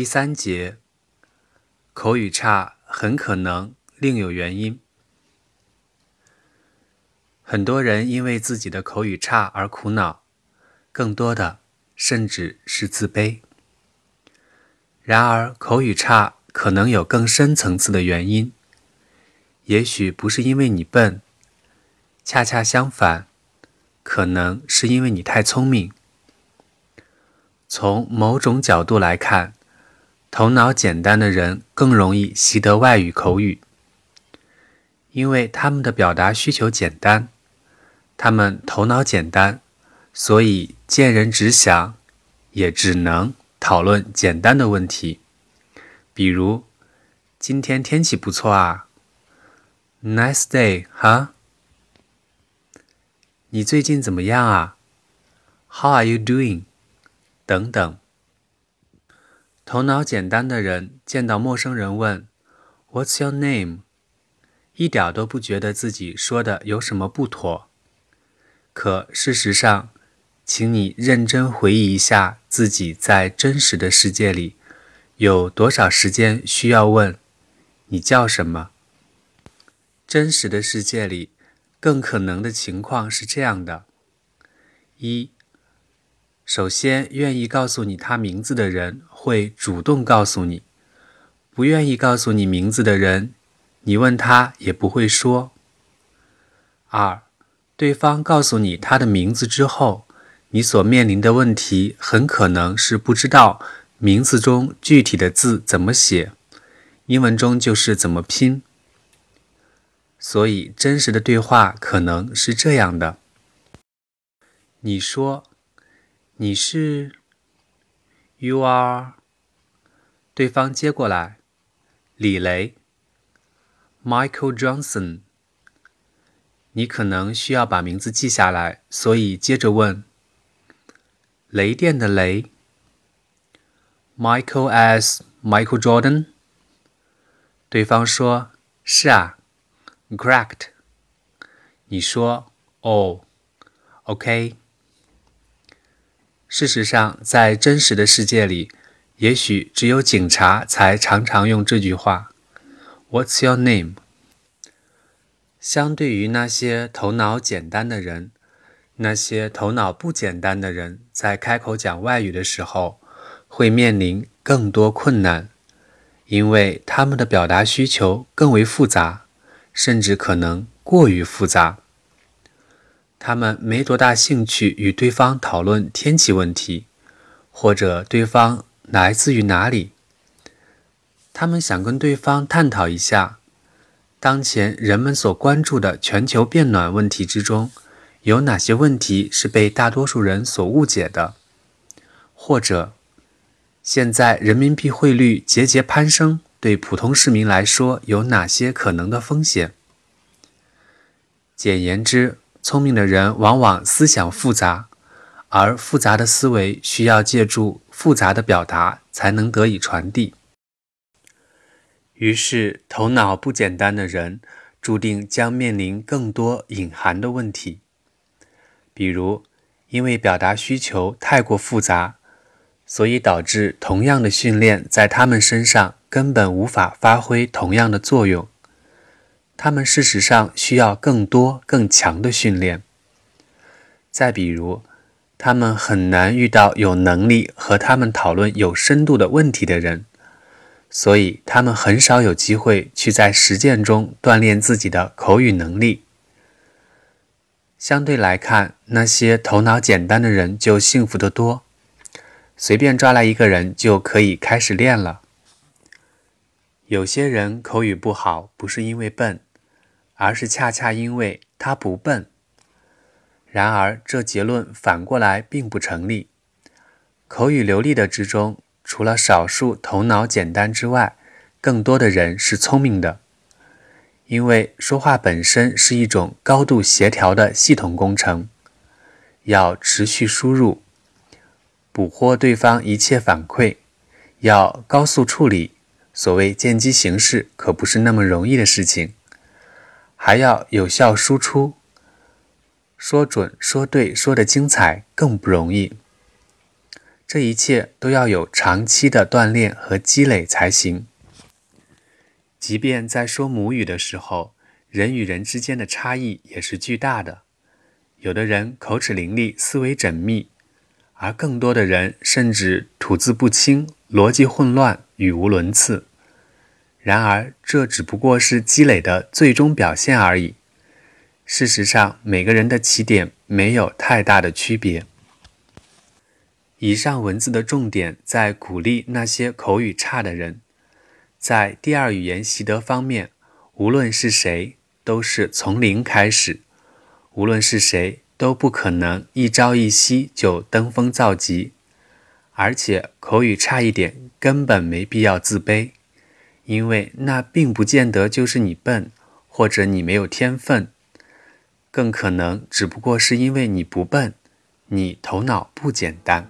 第三节，口语差很可能另有原因。很多人因为自己的口语差而苦恼，更多的甚至是自卑。然而，口语差可能有更深层次的原因，也许不是因为你笨，恰恰相反，可能是因为你太聪明。从某种角度来看。头脑简单的人更容易习得外语口语，因为他们的表达需求简单，他们头脑简单，所以见人只想，也只能讨论简单的问题，比如今天天气不错啊，Nice day，哈？你最近怎么样啊？How are you doing？等等。头脑简单的人见到陌生人问 "What's your name？" 一点都不觉得自己说的有什么不妥。可事实上，请你认真回忆一下自己在真实的世界里有多少时间需要问“你叫什么”。真实的世界里，更可能的情况是这样的：一。首先，愿意告诉你他名字的人会主动告诉你；不愿意告诉你名字的人，你问他也不会说。二，对方告诉你他的名字之后，你所面临的问题很可能是不知道名字中具体的字怎么写，英文中就是怎么拼。所以，真实的对话可能是这样的：你说。你是，You are，对方接过来，李雷，Michael Johnson。你可能需要把名字记下来，所以接着问，雷电的雷，Michael as Michael Jordan。对方说，是啊，Correct。你说，哦，OK。事实上，在真实的世界里，也许只有警察才常常用这句话：“What's your name？” 相对于那些头脑简单的人，那些头脑不简单的人在开口讲外语的时候，会面临更多困难，因为他们的表达需求更为复杂，甚至可能过于复杂。他们没多大兴趣与对方讨论天气问题，或者对方来自于哪里。他们想跟对方探讨一下，当前人们所关注的全球变暖问题之中，有哪些问题是被大多数人所误解的，或者现在人民币汇率节节攀升，对普通市民来说有哪些可能的风险。简言之。聪明的人往往思想复杂，而复杂的思维需要借助复杂的表达才能得以传递。于是，头脑不简单的人注定将面临更多隐含的问题，比如，因为表达需求太过复杂，所以导致同样的训练在他们身上根本无法发挥同样的作用。他们事实上需要更多、更强的训练。再比如，他们很难遇到有能力和他们讨论有深度的问题的人，所以他们很少有机会去在实践中锻炼自己的口语能力。相对来看，那些头脑简单的人就幸福得多，随便抓来一个人就可以开始练了。有些人口语不好，不是因为笨。而是恰恰因为他不笨。然而，这结论反过来并不成立。口语流利的之中，除了少数头脑简单之外，更多的人是聪明的。因为说话本身是一种高度协调的系统工程，要持续输入，捕获对方一切反馈，要高速处理。所谓见机行事，可不是那么容易的事情。还要有效输出，说准、说对、说的精彩更不容易。这一切都要有长期的锻炼和积累才行。即便在说母语的时候，人与人之间的差异也是巨大的。有的人口齿伶俐，思维缜密，而更多的人甚至吐字不清，逻辑混乱，语无伦次。然而，这只不过是积累的最终表现而已。事实上，每个人的起点没有太大的区别。以上文字的重点在鼓励那些口语差的人，在第二语言习得方面，无论是谁，都是从零开始。无论是谁，都不可能一朝一夕就登峰造极。而且，口语差一点，根本没必要自卑。因为那并不见得就是你笨，或者你没有天分，更可能只不过是因为你不笨，你头脑不简单。